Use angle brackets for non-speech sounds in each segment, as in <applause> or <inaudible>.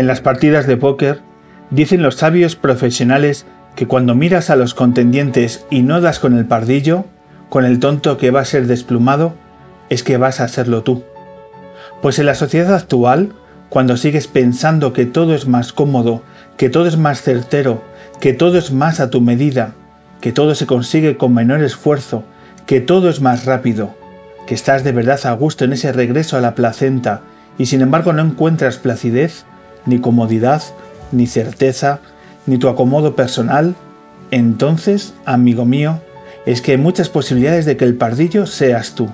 En las partidas de póker, dicen los sabios profesionales que cuando miras a los contendientes y no das con el pardillo, con el tonto que va a ser desplumado, es que vas a serlo tú. Pues en la sociedad actual, cuando sigues pensando que todo es más cómodo, que todo es más certero, que todo es más a tu medida, que todo se consigue con menor esfuerzo, que todo es más rápido, que estás de verdad a gusto en ese regreso a la placenta y sin embargo no encuentras placidez, ni comodidad, ni certeza, ni tu acomodo personal, entonces, amigo mío, es que hay muchas posibilidades de que el pardillo seas tú.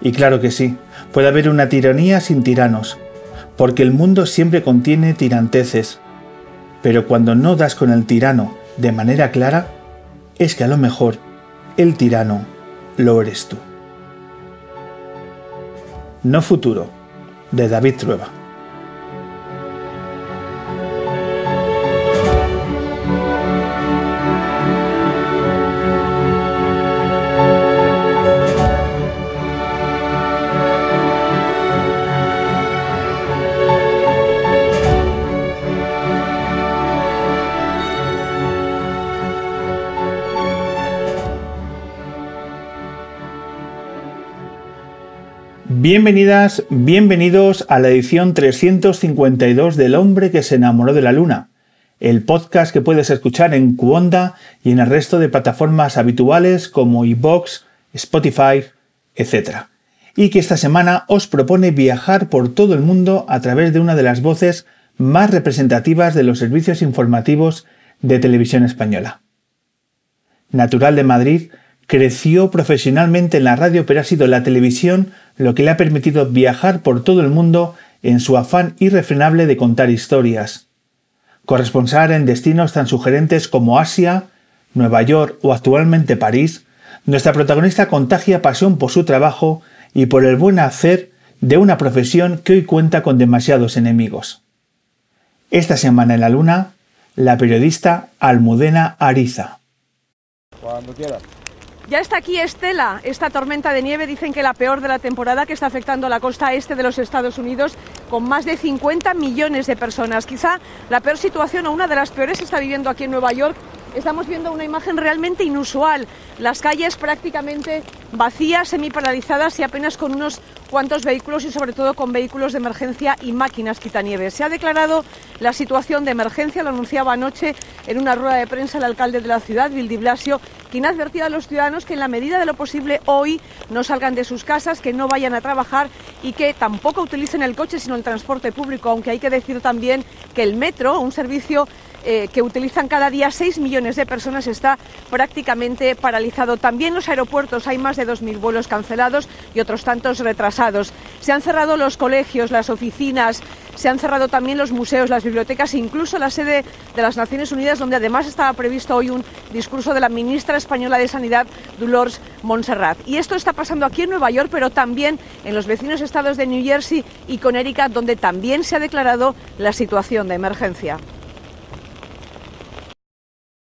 Y claro que sí, puede haber una tiranía sin tiranos, porque el mundo siempre contiene tiranteces, pero cuando no das con el tirano de manera clara, es que a lo mejor el tirano lo eres tú. No futuro, de David Trueba. Bienvenidas, bienvenidos a la edición 352 del hombre que se enamoró de la luna, el podcast que puedes escuchar en Cuonda y en el resto de plataformas habituales como iBox, Spotify, etc. Y que esta semana os propone viajar por todo el mundo a través de una de las voces más representativas de los servicios informativos de televisión española. Natural de Madrid, creció profesionalmente en la radio, pero ha sido la televisión lo que le ha permitido viajar por todo el mundo en su afán irrefrenable de contar historias. Corresponsal en destinos tan sugerentes como Asia, Nueva York o actualmente París, nuestra protagonista contagia pasión por su trabajo y por el buen hacer de una profesión que hoy cuenta con demasiados enemigos. Esta semana en la Luna, la periodista Almudena Ariza. Cuando ya está aquí Estela, esta tormenta de nieve, dicen que la peor de la temporada que está afectando a la costa este de los Estados Unidos con más de 50 millones de personas. Quizá la peor situación o una de las peores está viviendo aquí en Nueva York estamos viendo una imagen realmente inusual. Las calles prácticamente vacías, semiparalizadas y apenas con unos cuantos vehículos y sobre todo con vehículos de emergencia y máquinas quitanieves. Se ha declarado la situación de emergencia, lo anunciaba anoche en una rueda de prensa el alcalde de la ciudad, Bill Blasio, quien advertía a los ciudadanos que en la medida de lo posible hoy no salgan de sus casas, que no vayan a trabajar y que tampoco utilicen el coche sino el transporte público, aunque hay que decir también que el metro, un servicio eh, que utilizan cada día 6 millones de personas está prácticamente paralizado. También los aeropuertos hay más de 2.000 vuelos cancelados y otros tantos retrasados. Se han cerrado los colegios, las oficinas, se han cerrado también los museos, las bibliotecas incluso la sede de las Naciones Unidas, donde además estaba previsto hoy un discurso de la ministra española de Sanidad, Dolores Montserrat. Y esto está pasando aquí en Nueva York, pero también en los vecinos estados de New Jersey y Connecticut, donde también se ha declarado la situación de emergencia.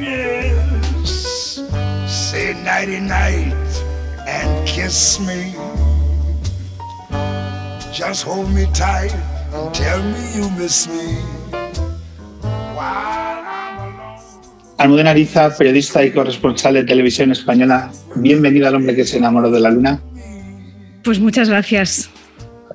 yes. Say nighty night and kiss me. Just hold me tight and tell me you miss me. Almudena Ariza, periodista y corresponsal de televisión española, bienvenida al hombre que se enamoró de la luna. Pues muchas gracias.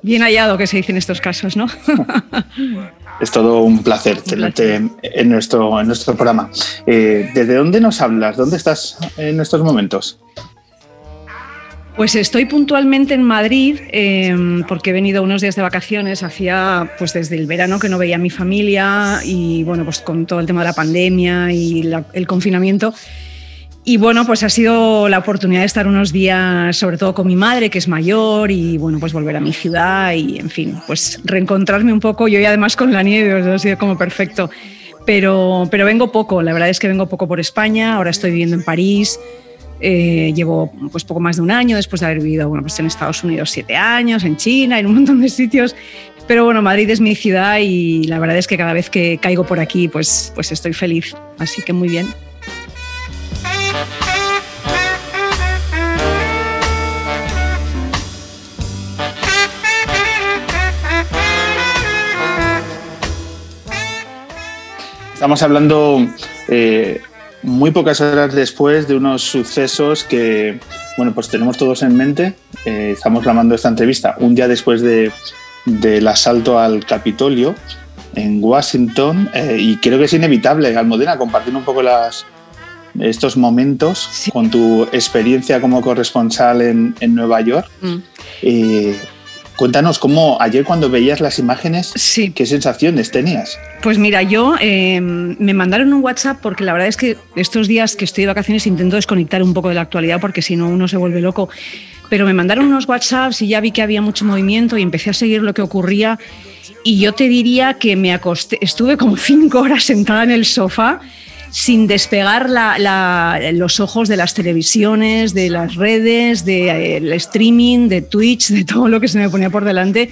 Bien hallado que se dice en estos casos, ¿no? <laughs> es todo un placer tenerte en nuestro, en nuestro programa. Eh, ¿Desde dónde nos hablas? ¿Dónde estás en estos momentos? Pues estoy puntualmente en Madrid em, porque he venido unos días de vacaciones, hacía pues desde el verano que no veía a mi familia y bueno, pues con todo el tema de la pandemia y el confinamiento. Y bueno, pues ha sido la oportunidad de estar unos días, sobre todo con mi madre, que es mayor, y bueno, pues volver a mi ciudad y, en fin, pues reencontrarme un poco. Yo y además con la nieve, ha sido como perfecto. Pero, pero vengo poco, la verdad es que vengo poco por España, ahora estoy viviendo en París, eh, llevo pues poco más de un año después de haber vivido bueno, pues en Estados Unidos siete años, en China, en un montón de sitios. Pero bueno, Madrid es mi ciudad y la verdad es que cada vez que caigo por aquí pues, pues estoy feliz. Así que muy bien. Estamos hablando eh, muy pocas horas después de unos sucesos que, bueno, pues tenemos todos en mente. Eh, estamos grabando esta entrevista un día después de, del asalto al Capitolio en Washington eh, y creo que es inevitable, Almudena, compartir un poco las, estos momentos con tu experiencia como corresponsal en, en Nueva York. Mm. Eh, Cuéntanos cómo ayer cuando veías las imágenes, ¿qué sensaciones tenías? Pues mira, yo eh, me mandaron un WhatsApp porque la verdad es que estos días que estoy de vacaciones intento desconectar un poco de la actualidad porque si no uno se vuelve loco. Pero me mandaron unos WhatsApps y ya vi que había mucho movimiento y empecé a seguir lo que ocurría. Y yo te diría que me acosté, estuve como cinco horas sentada en el sofá sin despegar los ojos de las televisiones, de las redes, del streaming, de Twitch, de todo lo que se me ponía por delante,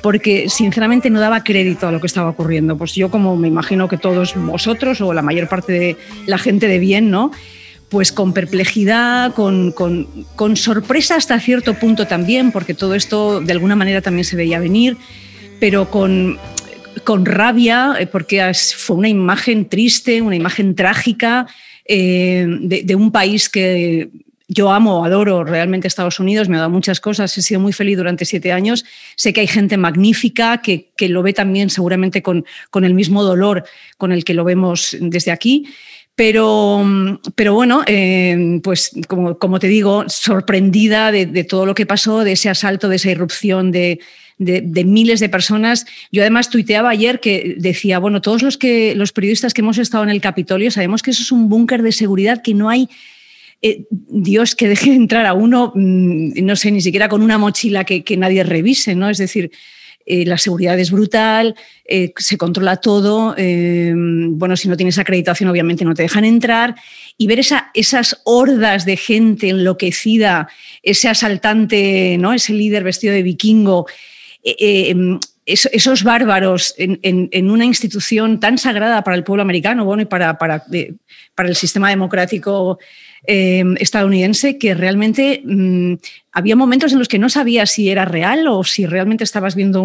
porque sinceramente no daba crédito a lo que estaba ocurriendo. Pues yo, como me imagino que todos vosotros o la mayor parte de la gente de bien, ¿no? Pues con perplejidad, con, con sorpresa hasta cierto punto también, porque todo esto de alguna manera también se veía venir, pero con con rabia, eh, porque fue una imagen triste, una imagen trágica eh, de, un país que yo amo, adoro realmente Estados Unidos, me ha dado muchas cosas, he sido muy feliz durante siete años. Sé que hay gente magnífica que, lo ve también seguramente con, el mismo dolor con el que lo vemos desde aquí. Pero, pero bueno, eh, pues como, como, te digo, sorprendida de, de, todo lo que pasó, de ese asalto, de esa irrupción de, de, miles de personas. Yo además tuiteaba ayer que decía, bueno, todos los, que, los periodistas que hemos estado en el Capitolio sabemos que eso es un búnker de seguridad que no hay... Eh, Dios que deje entrar a uno, mm, no sé, ni siquiera con una mochila que, nadie revise, ¿no? Es decir, eh, la seguridad es brutal, eh, se controla todo, bueno, si no tienes acreditación obviamente no te dejan entrar, y ver esa, esas hordas de gente enloquecida, ese asaltante, ¿no? ese líder vestido de vikingo, eh, eh, em, esos bárbaros en, una institución tan sagrada para el pueblo americano bueno, y para, para el sistema democrático em, estadounidense, que realmente mm, había momentos en los que no sabías si era real o si realmente estabas viendo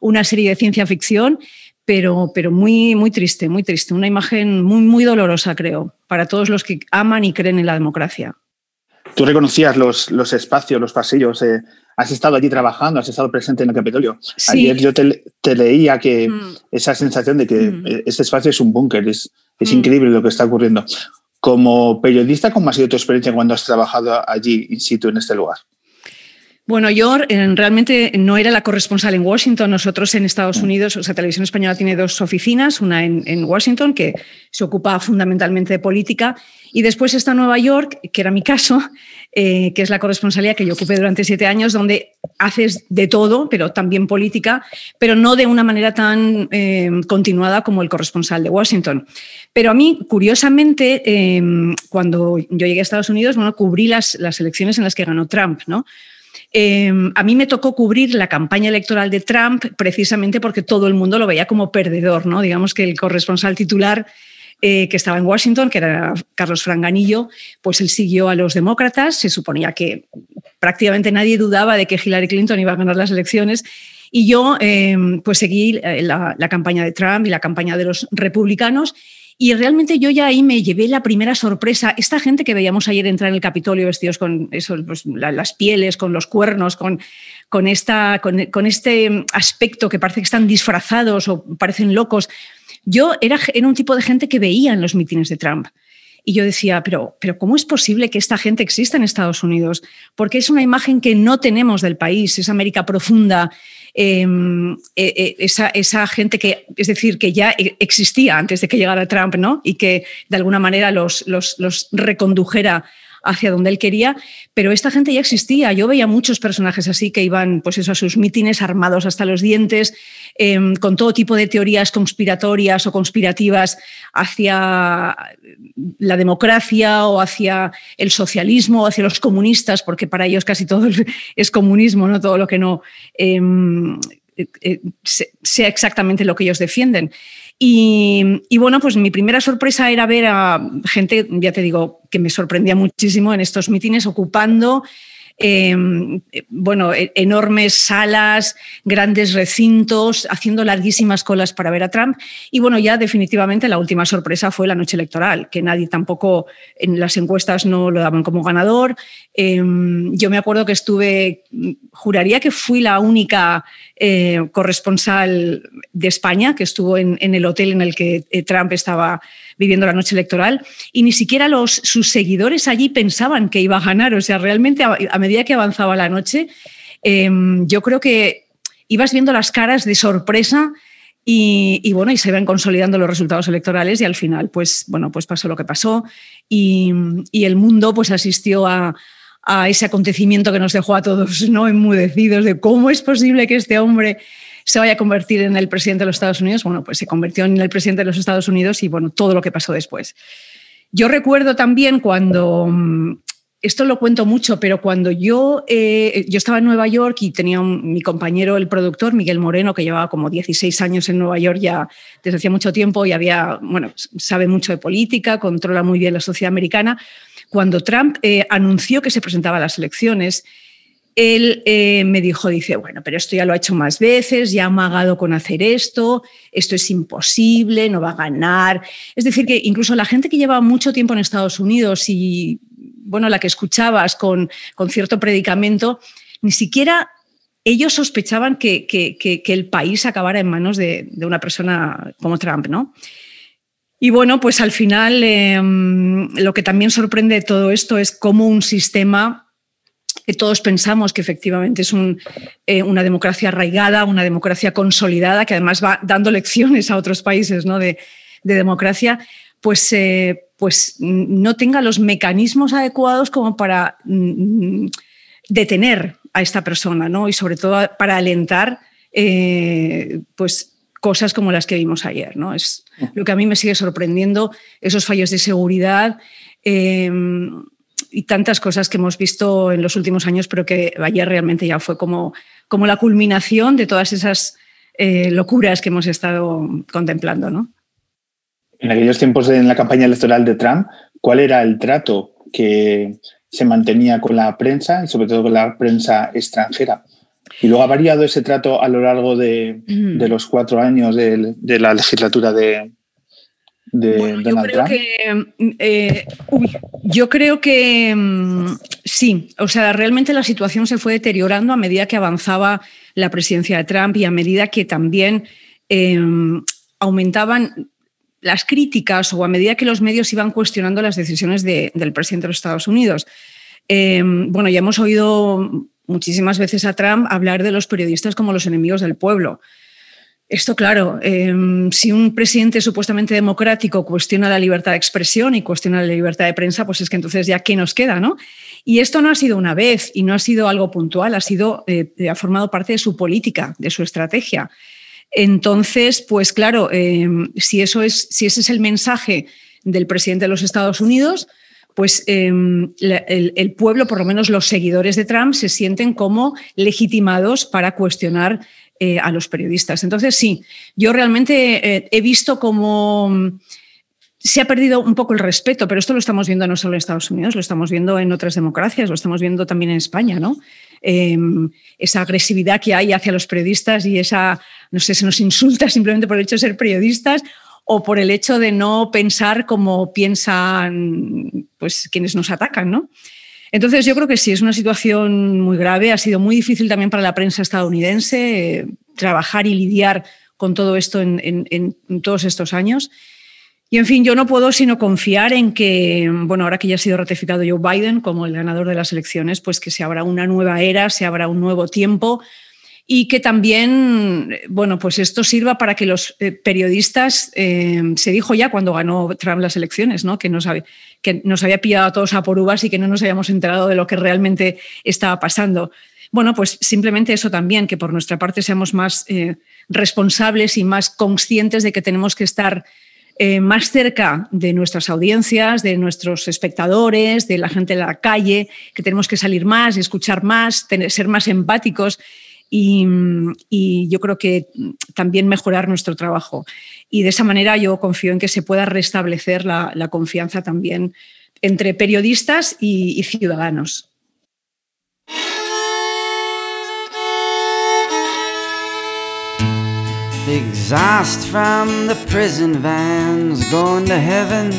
una serie de ciencia ficción, pero, pero muy, muy triste, muy triste. Una imagen muy, muy dolorosa, creo, para todos los que aman y creen en la democracia. Tú reconocías los, los espacios, los pasillos. Eh, has estado allí trabajando, has estado presente en el Capitolio. Ayer yo te, leía que mm. esa sensación de que mm. este espacio es un búnker, es, es mm. increíble lo que está ocurriendo. Como periodista, ¿cómo ha sido tu experiencia cuando has trabajado allí in situ en este lugar? Bueno, yo realmente no era la corresponsal en Washington. Nosotros en Estados mm. Unidos, o sea, Televisión Española tiene dos oficinas, una en, Washington, que se ocupa fundamentalmente de política, y después está Nueva York, que era mi caso, <laughs> eh, que es la corresponsalía que yo ocupé durante siete años, donde haces de todo, pero también política, pero no de una manera tan eh, continuada como el corresponsal de Washington. Pero a mí, curiosamente, eh, cuando yo llegué a Estados Unidos, bueno, cubrí las, las elecciones en las que ganó Trump, ¿no? Em, a mí me tocó cubrir la campaña electoral de Trump precisamente porque todo el mundo lo veía como perdedor, ¿no? Digamos que el corresponsal titular eh, que estaba en Washington, que era Carlos Franganillo, pues él siguió a los demócratas, se suponía que prácticamente nadie dudaba de que Hillary Clinton iba a ganar las elecciones. Y yo em, pues seguí eh, la, la campaña de Trump y la campaña de los republicanos y realmente yo ya ahí me llevé la primera sorpresa. Esta gente que veíamos ayer entrar en el Capitolio vestidos con pues, las pieles, con los cuernos, con, con, esta, con, este aspecto que parece que están disfrazados o parecen locos. Yo era, era un tipo de gente que veía en los mítines de Trump. Y yo decía, pero, pero ¿cómo es posible que esta gente exista en Estados Unidos? Porque es una imagen que no tenemos del país, es América profunda, em, e, e, esa, esa, gente que, es decir, que ya e, existía antes de que llegara Trump, ¿no? Y que de alguna manera los, los, los recondujera hacia donde él quería, pero esta gente ya existía. Yo veía muchos personajes así que iban pues a sus mítines armados hasta los dientes, em, con todo tipo de teorías conspiratorias o conspirativas hacia la democracia o hacia el socialismo o hacia los comunistas, porque para ellos casi todo <laughs> es comunismo, ¿no? todo lo que no em, eh, eh, sea exactamente lo que ellos defienden. Y, bueno, pues mi primera sorpresa era ver a gente, ya te digo, que me sorprendía muchísimo en estos mítines ocupando Em, bueno, e, enormes salas, grandes recintos, haciendo larguísimas colas para ver a Trump. Y bueno, ya definitivamente la última sorpresa fue la noche electoral, que nadie tampoco en las encuestas no lo daban como ganador. Em, yo me acuerdo que estuve, juraría que fui la única eh, corresponsal de España que estuvo en, en, el hotel en el que eh, Trump estaba viviendo la noche electoral y ni siquiera los, sus seguidores allí pensaban que iba a ganar. O sea, realmente a, medida que avanzaba la noche, em, yo creo que ibas viendo las caras de sorpresa y, bueno, y se iban consolidando los resultados electorales y al final, pues bueno, pues pasó lo que pasó y, el mundo pues asistió a, a, ese acontecimiento que nos dejó a todos no enmudecidos de cómo es posible que este hombre se vaya a convertir en el presidente de los Estados Unidos, bueno, pues se convirtió en el presidente de los Estados Unidos y bueno, todo lo que pasó después. Yo recuerdo también cuando, mm, esto lo cuento mucho, pero cuando yo, eh, yo estaba en Nueva York y tenía mi compañero, el productor, Miguel Moreno, que llevaba como 16 años en Nueva York ya desde hacía mucho tiempo y había, bueno, sabe mucho de política, controla muy bien la sociedad americana, cuando Trump eh, anunció que se presentaba a las elecciones, él eh, me dijo, dice, bueno, pero esto ya lo ha hecho más veces, ya ha amagado con hacer esto, esto es imposible, no va a ganar. Es decir, que incluso la gente que lleva mucho tiempo en Estados Unidos y, bueno, la que escuchabas con, con cierto predicamento, ni siquiera ellos sospechaban que, que, el país acabara en manos de, una persona como Trump, ¿no? Y bueno, pues al final em, lo que también sorprende de todo esto es cómo un sistema que todos pensamos que efectivamente es eh, una democracia arraigada, una democracia consolidada, que además va dando lecciones a otros países ¿no? de, democracia, pues, eh, pues no tenga los mecanismos adecuados como para mm, detener a esta persona ¿no? y sobre todo para alentar eh, pues, cosas como las que vimos ayer. ¿no? Es lo que a mí me sigue sorprendiendo, esos fallos de seguridad y tantas cosas que hemos visto en los últimos años, pero que ayer realmente ya fue como, como la culminación de todas esas eh, locuras que hemos estado contemplando. ¿no? En aquellos tiempos en la campaña electoral de Trump, ¿cuál era el trato que se mantenía con la prensa y sobre todo con la prensa extranjera? Y luego ha variado ese trato a lo largo de, los cuatro años de la legislatura de, yo creo Que, eh, yo creo que mm, sí, o sea, realmente la situación se fue deteriorando a medida que avanzaba la presidencia de Trump y a medida que también em, aumentaban las críticas o a medida que los medios iban cuestionando las decisiones del presidente de los Estados Unidos. Em, bueno, ya hemos oído muchísimas veces a Trump hablar de los periodistas como los enemigos del pueblo. Esto, claro, em, si un presidente supuestamente democrático cuestiona la libertad de expresión y cuestiona la libertad de prensa, pues es que entonces ya qué nos queda, ¿no? Y esto no ha sido una vez y no ha sido algo puntual, ha sido, eh, ha formado parte de su política, de su estrategia. Entonces, pues claro, em, si eso es, si ese es el mensaje del presidente de los Estados Unidos, pues em, el, pueblo, por lo menos los seguidores de Trump, se sienten como legitimados para cuestionar eh, a los periodistas. Entonces, sí, yo realmente eh, he visto cómo mm, se ha perdido un poco el respeto, pero esto lo estamos viendo no solo en Estados Unidos, lo estamos viendo en otras democracias, lo estamos viendo también en España, ¿no? Em, esa agresividad que hay hacia los periodistas y esa, no sé, se nos insulta <laughs> simplemente por el hecho de ser periodistas o por el hecho de no pensar como piensan pues, quienes nos atacan, ¿no? Entonces, yo creo que sí, es una situación muy grave. Ha sido muy difícil también para la prensa estadounidense eh, trabajar y lidiar con todo esto en, todos estos años. Y en fin, yo no puedo sino confiar en que, bueno, ahora que ya ha sido ratificado Joe Biden como el ganador de las elecciones, pues que se abra una nueva era, se abra un nuevo tiempo y que también, bueno, pues esto sirva para que los eh, periodistas, eh, se dijo ya cuando ganó Trump las elecciones, ¿no? que, nos había, que nos había pillado a todos a por uvas y que no nos habíamos enterado de lo que realmente estaba pasando. Bueno, pues simplemente eso también, que por nuestra parte seamos más eh, responsables y más conscientes de que tenemos que estar más cerca de nuestras audiencias, de nuestros espectadores, de la gente en la calle, que tenemos que salir más, escuchar más, tener, ser más empáticos y, yo creo que también mejorar nuestro trabajo. Y de esa manera yo confío en que se pueda restablecer la, la confianza también entre periodistas y, y ciudadanos. exhaust from the prison vans going to heaven,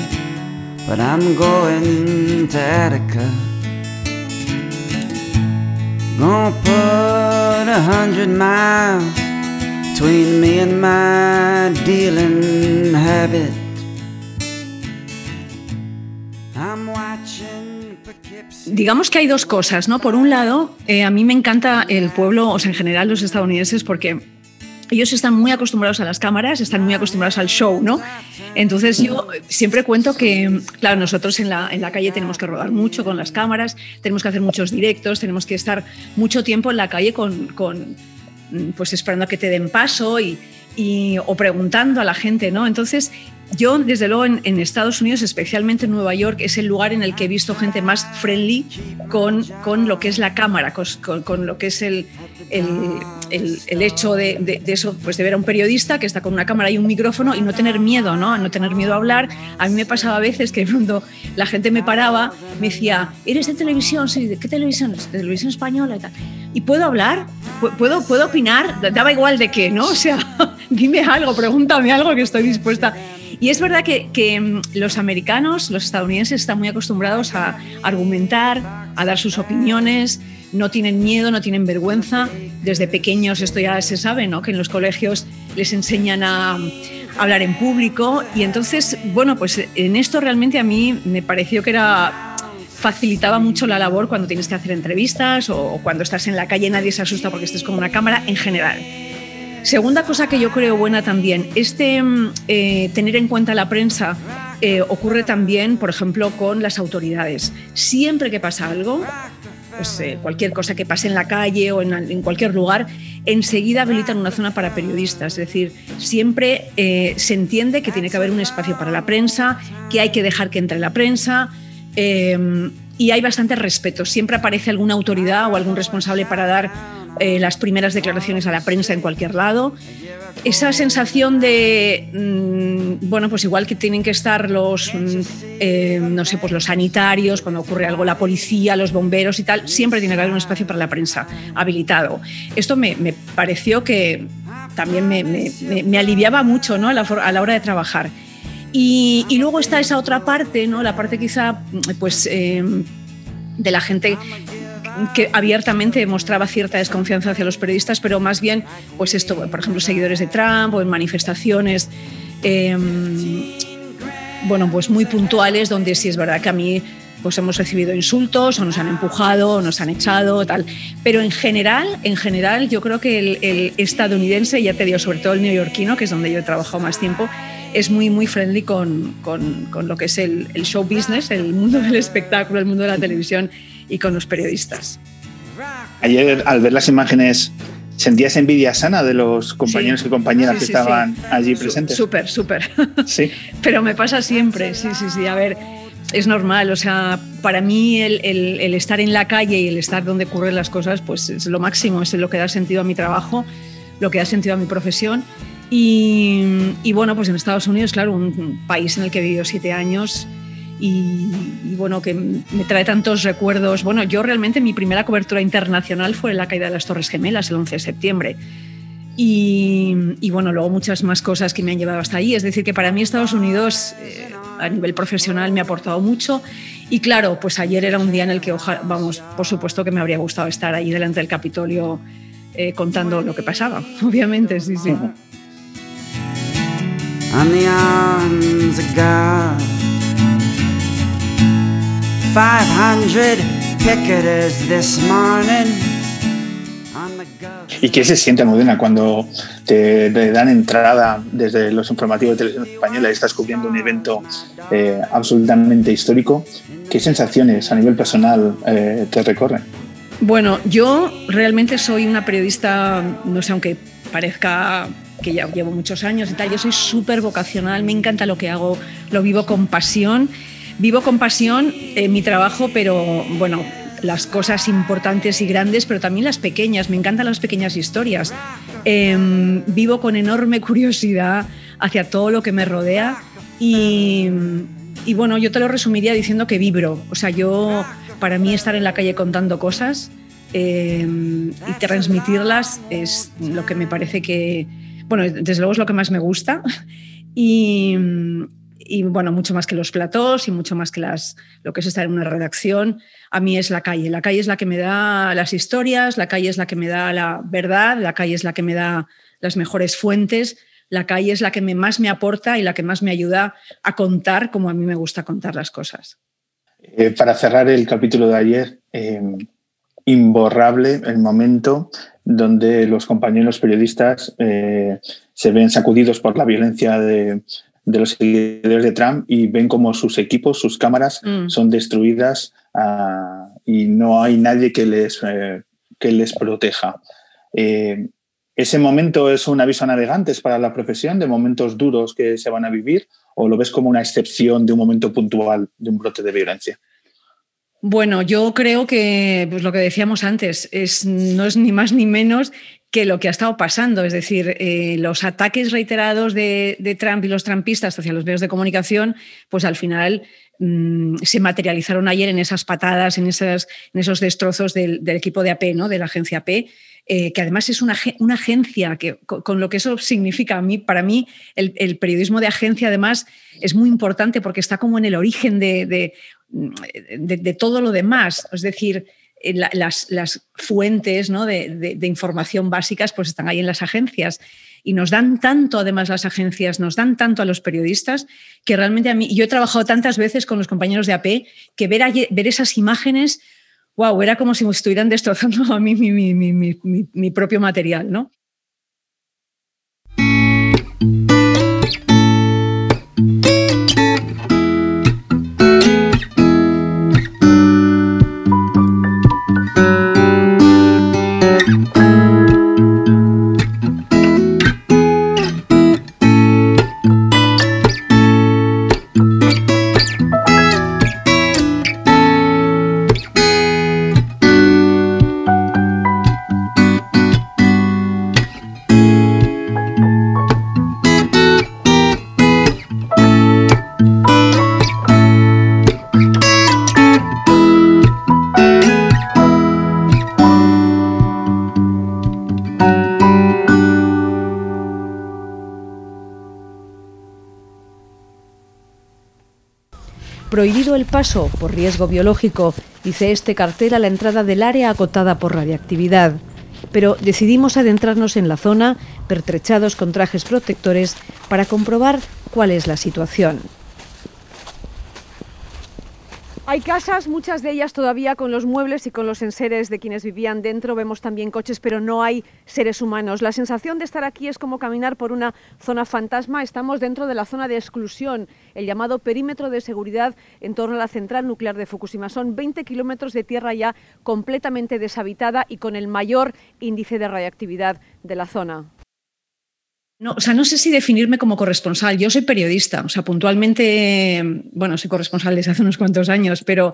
but I'm going to Attica. Dealing habit. Digamos que hay dos cosas, ¿no? Por un lado, eh, a mí me encanta el pueblo, o sea, en general los estadounidenses, porque ellos están muy acostumbrados a las cámaras, están muy acostumbrados al show, ¿no? Entonces yo siempre cuento que, claro, nosotros en la, en la calle tenemos que rodar mucho con las cámaras, tenemos que hacer muchos directos, tenemos que estar mucho tiempo en la calle con, con pues esperando a que te den paso y, y, o preguntando a la gente, ¿no? Entonces yo, desde luego, en, Estados Unidos, especialmente en Nueva York, es el lugar en el que he visto gente más friendly con, con lo que es la cámara, con, con lo que es el, el, el, hecho de, de, eso, pues de ver a un periodista que está con una cámara y un micrófono y no tener miedo, ¿no? No tener miedo a hablar. A mí me pasaba a veces que de pronto la gente me paraba, me decía, ¿eres de televisión? Sí, ¿de qué televisión? De televisión española y tal. ¿Y puedo hablar? ¿Puedo, ¿Puedo opinar? Daba igual de qué, ¿no? O sea, <laughs> dime algo, pregúntame algo que estoy dispuesta. Y es verdad que, mm, los americanos, los estadounidenses, están muy acostumbrados a argumentar, a dar sus opiniones, no tienen miedo, no tienen vergüenza. Desde pequeños esto ya se sabe, ¿no? que en los colegios les enseñan a, hablar en público. Y entonces, bueno, pues en esto realmente a mí me pareció que era facilitaba mucho la labor cuando tienes que hacer entrevistas o, cuando estás en la calle nadie se asusta porque estés con una cámara en general. Segunda cosa que yo creo buena también, este mm, eh, tener en cuenta la prensa eh, ocurre también, por ejemplo, con las autoridades. Siempre que pasa algo, pues, eh, cualquier cosa que pase en la calle o en, cualquier lugar, enseguida habilitan una zona para periodistas. Es decir, siempre se entiende que tiene que haber un espacio para la prensa, que hay que dejar que entre la prensa. Y hay bastante respeto. Siempre aparece alguna autoridad o algún responsable para dar eh, las primeras declaraciones a la prensa en cualquier lado. Esa sensación de, mm, bueno, pues igual que tienen que estar los, mm, eh, no sé, pues los sanitarios, cuando ocurre algo, la policía, los bomberos y tal, siempre tiene que haber un espacio para la prensa habilitado. Esto me, pareció que también me, aliviaba mucho ¿no? a, la, hora de trabajar. Y, luego está esa otra parte, ¿no? la parte quizá, pues... Eh, de la gente que abiertamente mostraba cierta desconfianza hacia los periodistas, pero más bien, pues esto, por ejemplo, seguidores de Trump o en manifestaciones, em, bueno, pues muy puntuales, donde sí es verdad que a mí pues hemos recibido insultos o nos han empujado o nos han echado, tal. Pero en general, en general, yo creo que el, estadounidense, ya te digo, sobre todo el neoyorquino, que es donde yo he trabajado más tiempo, es muy, muy friendly con, con, con lo que es el, el, show business, el mundo del espectáculo, el mundo de la televisión y con los periodistas. Ayer, al ver las imágenes, ¿sentías envidia sana de los compañeros y compañeras que estaban allí presentes? Súper, súper. Sí. <laughs> Pero me pasa siempre, sí, sí, sí. A ver, es normal, o sea, para mí el, estar en la calle y el estar donde ocurren las cosas, pues es lo máximo, es lo que da sentido a mi trabajo, lo que da sentido a mi profesión. Y, bueno, pues en Estados Unidos, claro, un país en el que he vivido siete años y, bueno, que me trae tantos recuerdos. Bueno, yo realmente mi primera cobertura internacional fue la caída de las Torres Gemelas el 11 de septiembre. Y, bueno, luego muchas más cosas que me han llevado hasta ahí. Es decir, que para mí Estados Unidos... Eh, a nivel profesional me ha aportado mucho. Y claro, pues ayer era un día en el que, vamos, por supuesto que me habría gustado estar ahí delante del Capitolio eh, contando lo que pasaba, <laughs> obviamente, sí, sí. On the arms of God, 500 picketers this morning. ¿Y qué se siente, Modena, cuando te, dan entrada desde los informativos de Televisión Española y estás cubriendo un evento eh, absolutamente histórico? ¿Qué sensaciones a nivel personal eh, te recorren? Bueno, yo realmente soy una periodista, no sé, aunque parezca que ya llevo muchos años y tal, yo soy súper vocacional, me encanta lo que hago, lo vivo con pasión. Vivo con pasión en mi trabajo, pero bueno, las cosas importantes y grandes, pero también las pequeñas. Me encantan las pequeñas historias. Em, vivo con enorme curiosidad hacia todo lo que me rodea y, bueno, yo te lo resumiría diciendo que vibro. O sea, yo, para mí estar en la calle contando cosas em, y transmitirlas es lo que me parece que, bueno, desde luego es lo que más me gusta. <laughs> Y, bueno, mucho más que los platós y mucho más que las, lo que es estar en una redacción, a mí es la calle. La calle es la que me da las historias, la calle es la que me da la verdad, la calle es la que me da las mejores fuentes, la calle es la que más me aporta y la que más me ayuda a contar como a mí me gusta contar las cosas. Eh, para cerrar el capítulo de ayer, eh, imborrable el momento donde los compañeros periodistas eh, se ven sacudidos por la violencia de, de los seguidores de Trump y ven como sus equipos, sus cámaras mm. son destruidas ah, y no hay nadie que les, eh, que les proteja. Eh, ¿Ese momento es un aviso a navegantes para la profesión de momentos duros que se van a vivir o lo ves como una excepción de un momento puntual de un brote de violencia? Bueno, yo creo que pues lo que decíamos antes es, no es ni más ni menos que lo que ha estado pasando. Es decir, eh, los ataques reiterados de, Trump y los trumpistas hacia los medios de comunicación, pues al final mm, se materializaron ayer en esas patadas, en, esos destrozos del, equipo de AP, ¿no? de la agencia AP. Eh, que además es una, agencia que con, lo que eso significa para mí el, periodismo de agencia además es muy importante porque está como en el origen de, de todo lo demás. Es decir, eh, las, las, fuentes ¿no? de, información básicas pues están ahí en las agencias y nos dan tanto, además las agencias, nos dan tanto a los periodistas que realmente a mí, yo he trabajado tantas veces con los compañeros de AP que ver, ver esas imágenes, wow, era como si me estuvieran destrozando a mí mi, mi, mi, mi propio material, ¿no? El paso por riesgo biológico, dice este cartel a la entrada del área acotada por radiactividad. Pero decidimos adentrarnos en la zona, pertrechados con trajes protectores, para comprobar cuál es la situación. Hay casas, muchas de ellas todavía con los muebles y con los enseres de quienes vivían dentro. Vemos también coches, pero no hay seres humanos. La sensación de estar aquí es como caminar por una zona fantasma. Estamos dentro de la zona de exclusión, el llamado perímetro de seguridad en torno a la central nuclear de Fukushima. Son 20 kilómetros de tierra ya completamente deshabitada y con el mayor índice de radiactividad de la zona. No, o sea, no sé si definirme como corresponsal. Yo soy periodista, o sea, puntualmente, bueno, soy corresponsal desde hace unos cuantos años, pero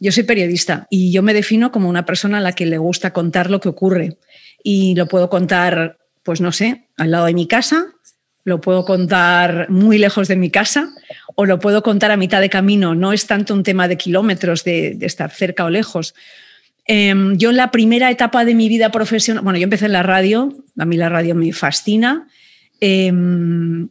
yo soy periodista y yo me defino como una persona a la que le gusta contar lo que ocurre. Y lo puedo contar, pues no sé, al lado de mi casa, lo puedo contar muy lejos de mi casa o lo puedo contar a mitad de camino. No es tanto un tema de kilómetros, de, estar cerca o lejos. Em, yo en la primera etapa de mi vida profesional, bueno, yo empecé en la radio, a mí la radio me fascina Em,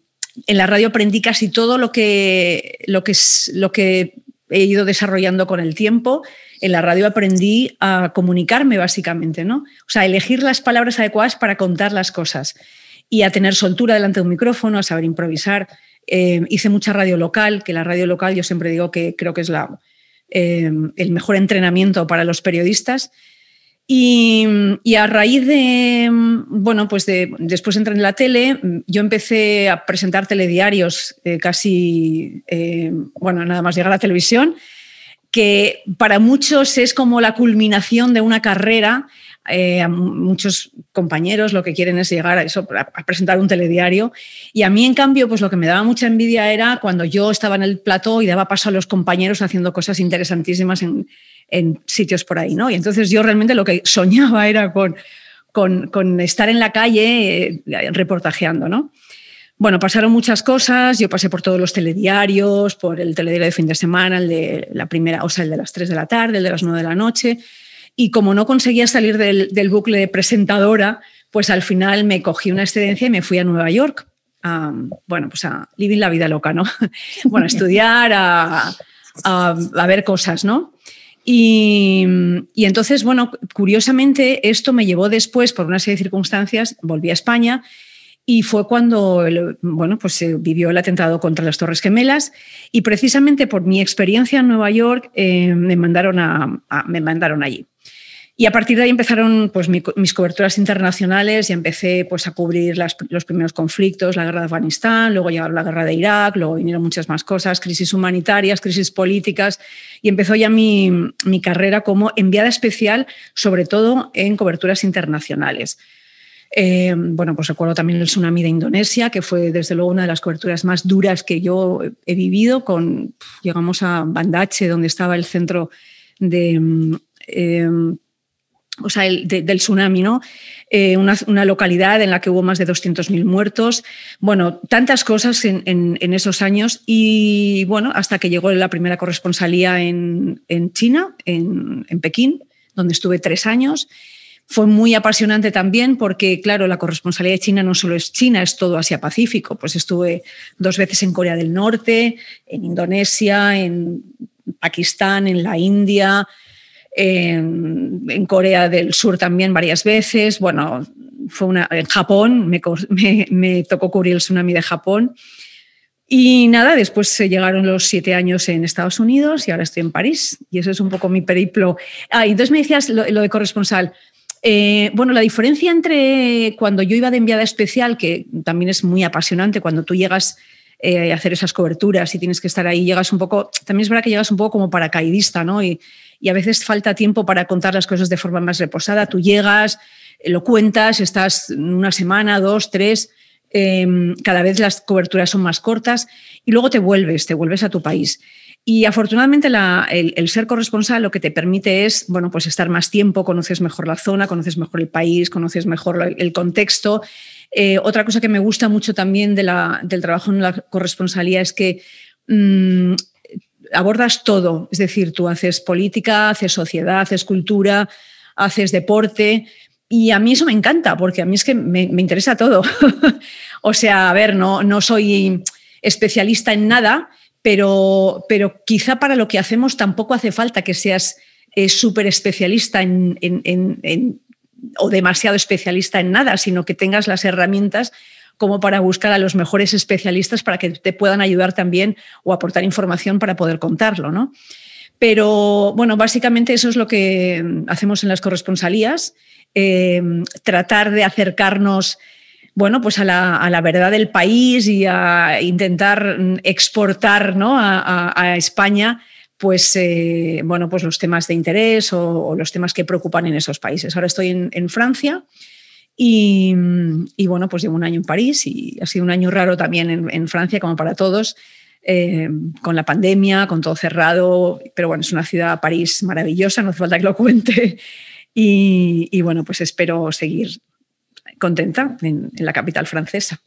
en la radio aprendí casi todo lo que, lo, que, he ido desarrollando con el tiempo. En la radio aprendí a comunicarme básicamente, ¿no? O sea, a elegir las palabras adecuadas para contar las cosas y a tener soltura delante de un micrófono, a saber improvisar. Em, hice mucha radio local, que la radio local yo siempre digo que creo que es em, el mejor entrenamiento para los periodistas. Y, a raíz de, bueno, pues de, después entré en la tele, yo empecé a presentar telediarios eh, casi, eh, bueno, nada más llegar a la televisión, que para muchos es como la culminación de una carrera. Eh, a muchos compañeros lo que quieren es llegar a eso, a presentar un telediario. Y a mí, en cambio, pues lo que me daba mucha envidia era cuando yo estaba en el plató y daba paso a los compañeros haciendo cosas interesantísimas en, en sitios por ahí, ¿no? Y entonces yo realmente lo que soñaba era con, con, estar en la calle eh, reportajeando, ¿no? Bueno, pasaron muchas cosas, yo pasé por todos los telediarios, por el telediario de fin de semana, el de la primera, o sea, el de las 3 de la tarde, el de las 9 de la noche, y como no conseguía salir del, bucle de presentadora, pues al final me cogí una excedencia y me fui a Nueva York, a, bueno, pues a vivir la vida loca, ¿no? <laughs> bueno, a estudiar, a, a ver cosas, ¿no? Y, entonces, bueno, curiosamente esto me llevó después, por una serie de circunstancias, volví a España y fue cuando bueno, pues se vivió el atentado contra las Torres Gemelas y precisamente por mi experiencia en Nueva York eh, me, mandaron a, me mandaron allí. Y a partir de ahí empezaron pues, mis coberturas internacionales y empecé pues, a cubrir los primeros conflictos, la guerra de Afganistán, luego llegó la guerra de Irak, luego vinieron muchas más cosas, crisis humanitarias, crisis políticas, y empezó ya mi, mi carrera como enviada especial, sobre todo en coberturas internacionales. Eh, bueno, pues recuerdo también el tsunami de Indonesia, que fue desde luego una de las coberturas más duras que yo he vivido. Con, llegamos a Bandache, donde estaba el centro de, eh, o sea, del tsunami, ¿no? Eh, una, localidad en la que hubo más de 200.000 muertos. Bueno, tantas cosas en, esos años y bueno, hasta que llegó la primera corresponsalía en, China, en, Pekín, donde estuve tres años. Fue muy apasionante también porque, claro, la corresponsalía de China no solo es China, es todo Asia-Pacífico. Pues estuve dos veces en Corea del Norte, en Indonesia, en Pakistán, en la India, en, Corea del Sur también varias veces. Bueno, fue una, en Japón, <laughs> me, tocó cubrir el tsunami de Japón. Y nada, después se llegaron los siete años en Estados Unidos y ahora estoy en París. Y eso es un poco mi periplo. Ah, entonces me decías lo, de corresponsal. Eh, bueno, la diferencia entre cuando yo iba de enviada especial, que también es muy apasionante, cuando tú llegas eh, a hacer esas coberturas y tienes que estar ahí, llegas un poco, también es verdad que llegas un poco como paracaidista, ¿no? Y, y a veces falta tiempo para contar las cosas de forma más reposada. Tú llegas, eh, lo cuentas, estás una semana, dos, tres, em, cada vez las coberturas son más cortas y luego te vuelves, te vuelves a tu país. Y afortunadamente el, ser corresponsal lo que te permite es, bueno, pues estar más tiempo, conoces mejor la zona, conoces mejor el país, conoces mejor el contexto. Eh, otra cosa que me gusta mucho también de la, del trabajo en la corresponsalía es que mm, abordas todo, es decir, tú haces política, haces sociedad, haces cultura, haces deporte. Y a mí eso me encanta, porque a mí es que me, interesa todo. <laughs> o sea, a ver, no, no soy especialista en nada, pero, pero quizá para lo que hacemos tampoco hace falta que seas eh, súper especialista en, o demasiado especialista en nada, sino que tengas las herramientas como para buscar a los mejores especialistas para que te puedan ayudar también o aportar información para poder contarlo, ¿no? Pero bueno, básicamente eso es lo que hacemos en las corresponsalías, eh, tratar de acercarnos bueno, pues a la, verdad del país y a intentar exportar ¿no? a, España pues, eh, bueno, pues los temas de interés o, los temas que preocupan en esos países. Ahora estoy en, Francia y, bueno, pues llevo un año en París y ha sido un año raro también en, Francia, como para todos, eh, con la pandemia, con todo cerrado, pero bueno, es una ciudad, París, maravillosa, no hace falta que lo cuente. <laughs> Y bueno, pues espero seguir contenta en, la capital francesa.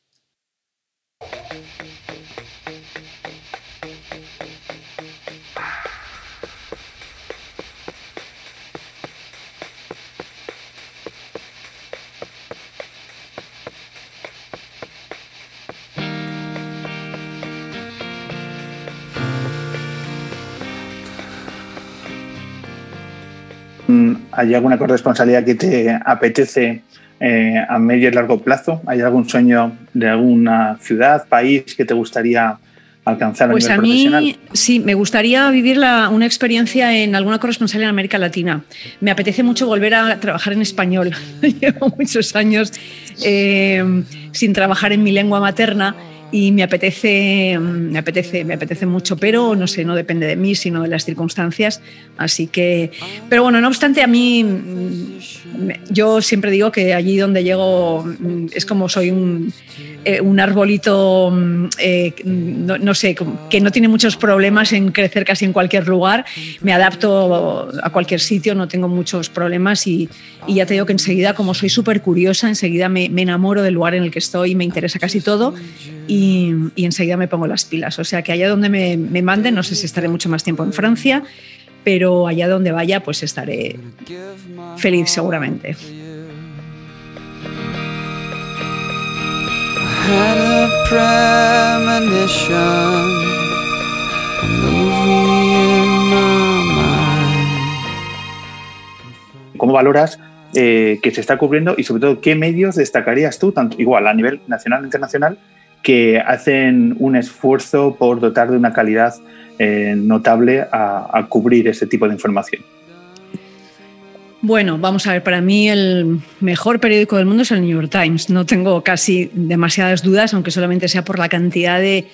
¿Hay alguna corresponsabilidad que te apetece eh, a medio y largo plazo? ¿Hay algún sueño de alguna ciudad, país que te gustaría alcanzar a pues nivel a mí, profesional? Sí, me gustaría vivir una experiencia en alguna corresponsal en América Latina. Me apetece mucho volver a trabajar en español. <laughs> Llevo muchos años eh, sin trabajar en mi lengua materna y me apetece, me apetece, me apetece mucho, pero no sé, no depende de mí, sino de las circunstancias. Así que, pero bueno, no obstante, a mí, mm, yo siempre digo que allí donde llego mm, es como soy un, eh, un arbolito, mm, eh, no, sé, que no tiene muchos problemas en crecer casi en cualquier lugar. Me adapto a cualquier sitio, no tengo muchos problemas y, ya te digo que enseguida, como soy súper curiosa, enseguida me, enamoro del lugar en el que estoy me interesa casi todo y, enseguida me pongo las pilas. O sea que allá donde me, me manden, no sé si estaré mucho más tiempo en Francia, pero allá donde vaya, pues estaré feliz seguramente. ¿Cómo valoras eh, que se está cubriendo y sobre todo qué medios destacarías tú, tanto igual a nivel nacional e internacional, que hacen un esfuerzo por dotar de una calidad eh, notable a, cubrir ese tipo de información. Bueno, vamos a ver, para mí el mejor periódico del mundo es el New York Times. No tengo casi demasiadas dudas, aunque solamente sea por la cantidad de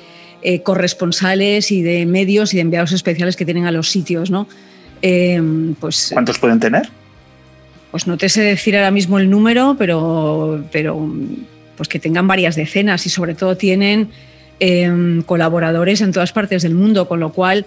eh, corresponsales y de medios y de enviados especiales que tienen a los sitios, ¿no? Eh, pues, ¿Cuántos pueden tener? Pues no te sé decir ahora mismo el número, pero, pero pues que tengan varias decenas y sobre todo tienen em, colaboradores en todas partes del mundo, con lo cual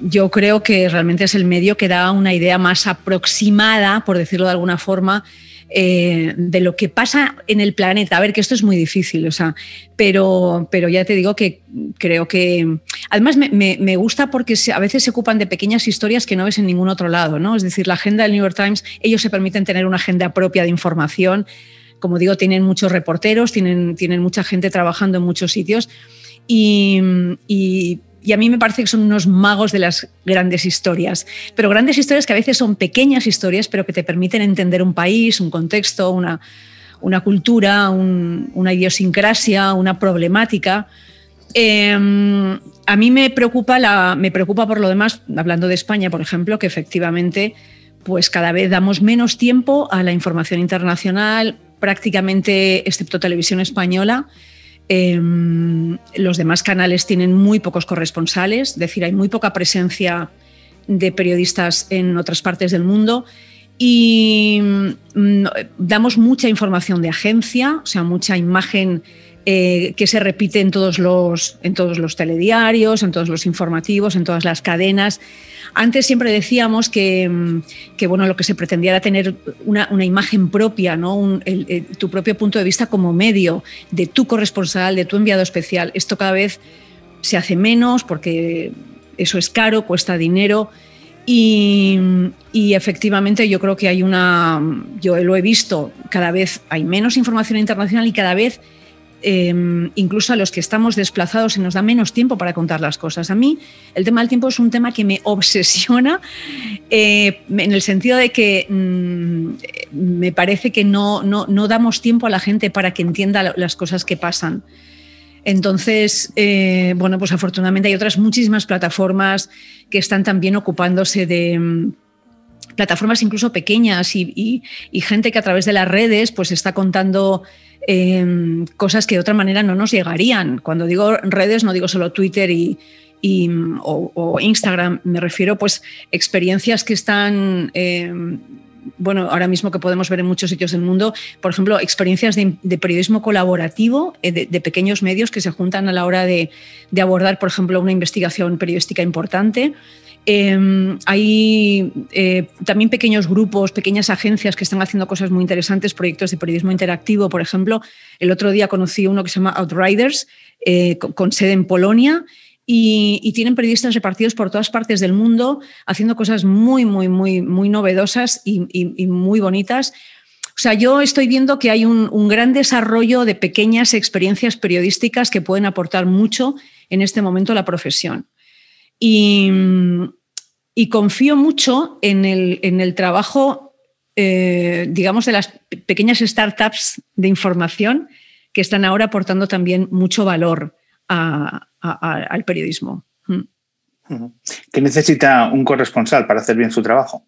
yo creo que realmente es el medio que da una idea más aproximada, por decirlo de alguna forma, eh, de lo que pasa en el planeta. A ver, que esto es muy difícil, o sea, pero, pero ya te digo que creo que. Además, me, gusta porque a veces se ocupan de pequeñas historias que no ves en ningún otro lado, ¿no? Es decir, la agenda del New York Times, ellos se permiten tener una agenda propia de información como digo, tienen muchos reporteros, tienen, tienen mucha gente trabajando en muchos sitios y, a mí me parece que son unos magos de las grandes historias, pero grandes historias que a veces son pequeñas historias, pero que te permiten entender un país, un contexto, una, una cultura, una idiosincrasia, una problemática. Em, a mí me preocupa, la, me preocupa por lo demás, hablando de España, por ejemplo, que efectivamente pues cada vez damos menos tiempo a la información internacional, prácticamente, excepto televisión española, em, los demás canales tienen muy pocos corresponsales, es decir, hay muy poca presencia de periodistas en otras partes del mundo y mm, damos mucha información de agencia, o sea, mucha imagen eh, que se repite en todos, los, en todos los telediarios, en todos los informativos, en todas las cadenas. Antes siempre decíamos que, mm, que bueno, lo que se pretendía era tener una, una imagen propia, ¿no? tu propio punto de vista como medio, de tu corresponsal, de tu enviado especial. Esto cada vez se hace menos porque eso es caro, cuesta dinero. Y, y, efectivamente yo creo que hay una, yo lo he visto, cada vez hay menos información internacional y cada vez Em, incluso a los que estamos desplazados se nos da menos tiempo para contar las cosas. A mí el tema del tiempo es un tema que me <laughs> obsesiona eh, en el sentido de que mm, me parece que no, no, no, damos tiempo a la gente para que entienda las cosas que pasan. Entonces, eh, bueno, pues afortunadamente hay otras muchísimas plataformas que están también ocupándose de mm, plataformas incluso pequeñas y, gente que a través de las redes pues está contando em, cosas que de otra manera no nos llegarían. Cuando digo redes no digo solo Twitter y, o, Instagram, me refiero pues experiencias que están em, bueno, ahora mismo que podemos ver en muchos sitios del mundo, por ejemplo, experiencias de, periodismo colaborativo eh, de, pequeños medios que se juntan a la hora de, abordar, por ejemplo, una investigación periodística importante. Em, hay eh, también pequeños grupos, pequeñas agencias que están haciendo cosas muy interesantes, proyectos de periodismo interactivo, por ejemplo. El otro día conocí uno que se llama Outriders, eh, con sede en Polonia, y, tienen periodistas repartidos por todas partes del mundo haciendo cosas muy, muy, muy, muy novedosas y, muy bonitas. O sea, yo estoy viendo que hay un, gran desarrollo de pequeñas experiencias periodísticas que pueden aportar mucho en este momento a la profesión. Y, confío mucho en el, trabajo, eh, digamos, de las pequeñas startups de información que están ahora aportando también mucho valor a, al periodismo. Mm. ¿Qué necesita un corresponsal para hacer bien su trabajo?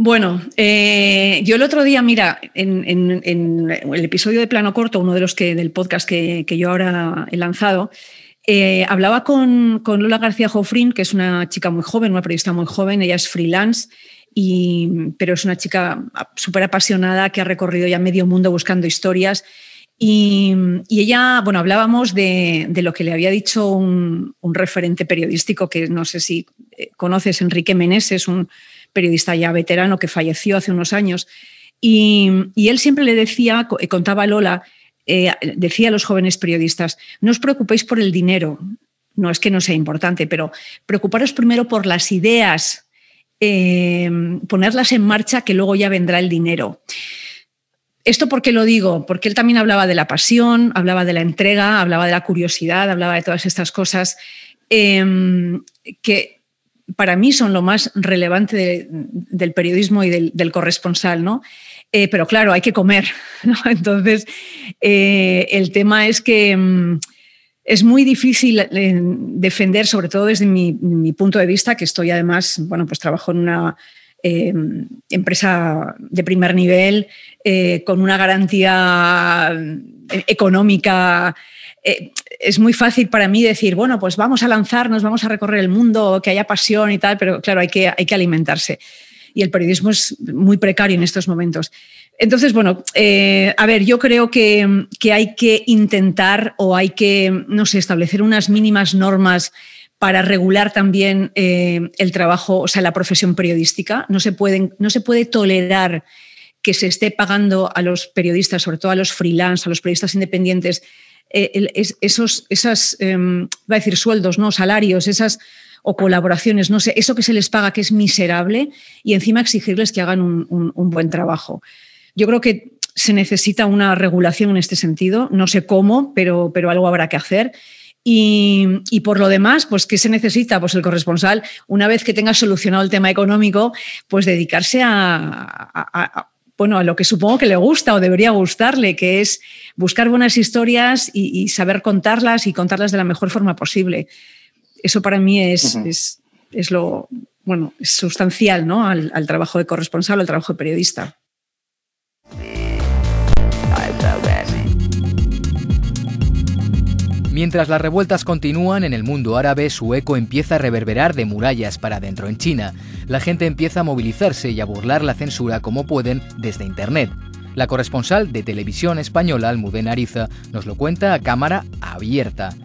Bueno, eh, yo el otro día, mira, en, el episodio de Plano Corto, uno de los que del podcast que, yo ahora he lanzado, eh, hablaba con, Lola García Jofrín, que es una chica muy joven, una periodista muy joven, ella es freelance, y, pero es una chica súper apasionada que ha recorrido ya medio mundo buscando historias y, ella, bueno, hablábamos de, lo que le había dicho un, referente periodístico que no sé si eh, conoces, Enrique Meneses, un periodista ya veterano que falleció hace unos años. Y, él siempre le decía, eh, contaba a Lola, eh, decía a los jóvenes periodistas, no os preocupéis por el dinero, no es que no sea importante, pero preocuparos primero por las ideas, ponerlas en marcha, que luego ya vendrá el dinero. ¿Esto por qué lo digo? Porque él también hablaba de la pasión, hablaba de la entrega, hablaba de la curiosidad, hablaba de todas estas cosas em, que para mí son lo más relevante del periodismo y del, corresponsal, ¿no? Eh, pero claro, hay que comer. <laughs> Entonces, eh, el tema es que em, es muy difícil eh, defender, sobre todo desde mi, mi, punto de vista, que estoy además, bueno, pues trabajo en una empresa de primer nivel con una garantía económica. Es muy fácil para mí decir, bueno, pues vamos a lanzarnos, vamos a recorrer el mundo, que haya pasión y tal, pero claro, hay que, hay que alimentarse. Y el periodismo es muy precario en estos momentos. Entonces, bueno, a ver, yo creo que, que, hay que intentar o hay que, no sé, establecer unas mínimas normas para regular también el trabajo, o sea, la profesión periodística. No se, pueden, no se puede tolerar que se esté pagando a los periodistas, sobre todo a los freelance, a los periodistas independientes, eh, esos, esas, em, va a decir sueldos, no salarios, esas o colaboraciones, no sé, eso que se les paga que es miserable y encima exigirles que hagan un, buen trabajo. Yo creo que se necesita una regulación en este sentido, no sé cómo, pero, pero algo habrá que hacer. Y, por lo demás, pues, ¿qué se necesita? Pues el corresponsal, una vez que tenga solucionado el tema económico, pues dedicarse a bueno, a lo que supongo que le gusta o debería gustarle, que es buscar buenas historias y, saber contarlas y contarlas de la mejor forma posible. Eso para mí es, es, lo, bueno, es sustancial ¿no? al, al trabajo de corresponsal, al trabajo de periodista. Mientras las revueltas continúan en el mundo árabe, su eco empieza a reverberar de murallas para adentro en China. La gente empieza a movilizarse y a burlar la censura como pueden desde Internet. La corresponsal de televisión española, Almudena Ariza, nos lo cuenta a cámara abierta.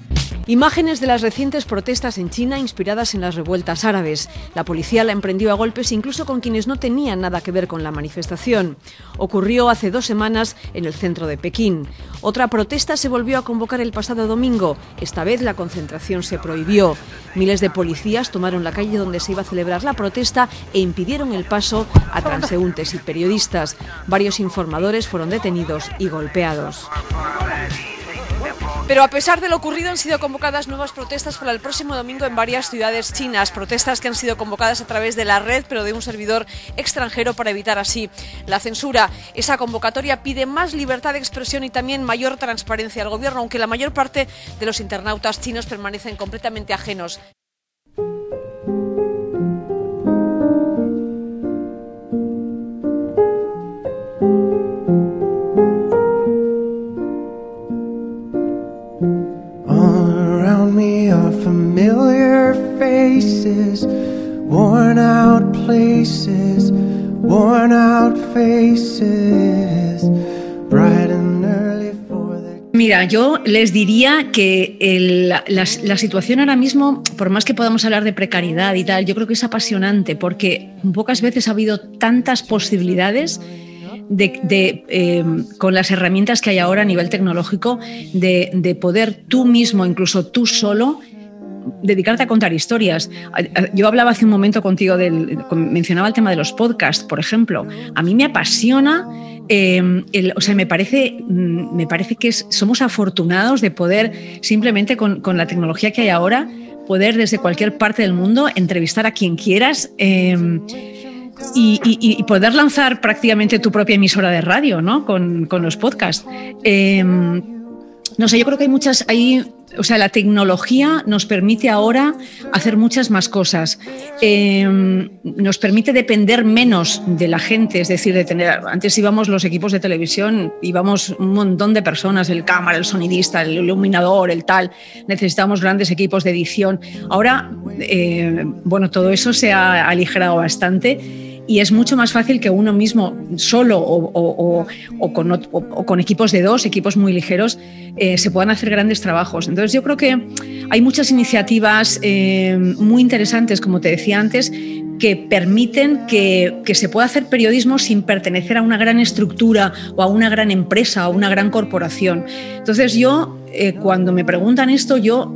Imágenes de las recientes protestas en China inspiradas en las revueltas árabes. La policía la emprendió a golpes incluso con quienes no tenían nada que ver con la manifestación. Ocurrió hace dos semanas en el centro de Pekín. Otra protesta se volvió a convocar el pasado domingo. Esta vez la concentración se prohibió. Miles de policías tomaron la calle donde se iba a celebrar la protesta e impidieron el paso a transeúntes y periodistas. Varios informadores fueron detenidos y golpeados. Pero a pesar de lo ocurrido han sido convocadas nuevas protestas para el próximo domingo en varias ciudades chinas, protestas que han sido convocadas a través de la red, pero de un servidor extranjero para evitar así la censura. Esa convocatoria pide más libertad de expresión y también mayor transparencia al gobierno, aunque la mayor parte de los internautas chinos permanecen completamente ajenos. Worn out places, worn out faces, bright and early for the... Mira, yo les diría que la, situación ahora mismo, por más que podamos hablar de precariedad y tal, yo creo que es apasionante porque pocas veces ha habido tantas posibilidades de, eh, con las herramientas que hay ahora a nivel tecnológico, de, de poder tú mismo, incluso tú solo, dedicarte a contar historias. Yo hablaba hace un momento contigo, del, mencionaba el tema de los podcasts, por ejemplo. A mí me apasiona, em, o sea, me parece, mm, me parece que somos afortunados de poder simplemente con, la tecnología que hay ahora, poder desde cualquier parte del mundo entrevistar a quien quieras. Em, y, poder lanzar prácticamente tu propia emisora de radio, ¿no? Con, los podcasts. Em, no sé, yo creo que hay muchas, hay o sea, la tecnología nos permite ahora hacer muchas más cosas. Em, nos permite depender menos de la gente, es decir, de tener. Antes íbamos los equipos de televisión, íbamos un montón de personas, el cámara, el sonidista, el iluminador, el tal. Necesitábamos grandes equipos de edición. Ahora, eh, bueno, todo eso se ha aligerado bastante y es mucho más fácil que uno mismo solo o, con, equipos de dos, equipos muy ligeros, eh, se puedan hacer grandes trabajos. Entonces yo creo que hay muchas iniciativas eh, muy interesantes, como te decía antes, que permiten que, se pueda hacer periodismo sin pertenecer a una gran estructura o a una gran empresa o a una gran corporación. Entonces yo, eh, cuando me preguntan esto, yo,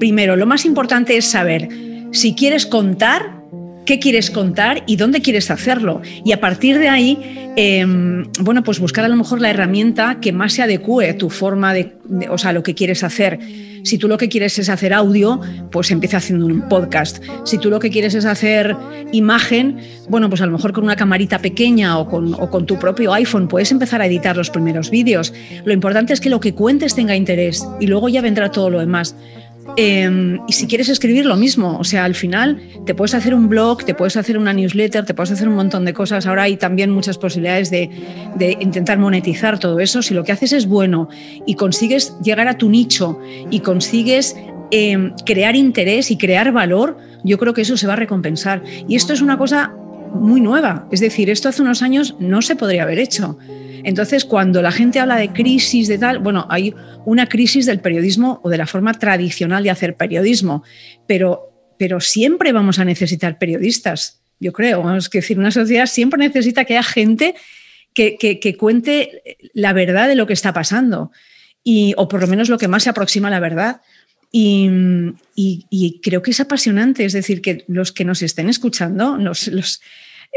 primero, lo más importante es saber si quieres contar qué quieres contar y dónde quieres hacerlo. Y a partir de ahí, em, bueno, pues buscar a lo mejor la herramienta que más se adecue a tu forma de, o sea, lo que quieres hacer. Si tú lo que quieres es hacer audio, pues empieza haciendo un podcast. Si tú lo que quieres es hacer imagen, bueno, pues a lo mejor con una camarita pequeña o con, o con tu propio iPhone puedes empezar a editar los primeros vídeos. Lo importante es que lo que cuentes tenga interés y luego ya vendrá todo lo demás. Em, y si quieres escribir lo mismo, o sea, al final te puedes hacer un blog, te puedes hacer una newsletter, te puedes hacer un montón de cosas. Ahora hay también muchas posibilidades de, intentar monetizar todo eso. Si lo que haces es bueno y consigues llegar a tu nicho y consigues em, crear interés y crear valor, yo creo que eso se va a recompensar. Y esto es una cosa muy nueva. Es decir, esto hace unos años no se podría haber hecho. Entonces, cuando la gente habla de crisis, de tal, bueno, hay una crisis del periodismo o de la forma tradicional de hacer periodismo, pero, pero siempre vamos a necesitar periodistas, yo creo. Es decir, una sociedad siempre necesita que haya gente que, cuente la verdad de lo que está pasando, y, o por lo menos lo que más se aproxima a la verdad. Y, creo que es apasionante, es decir, que los que nos estén escuchando, los,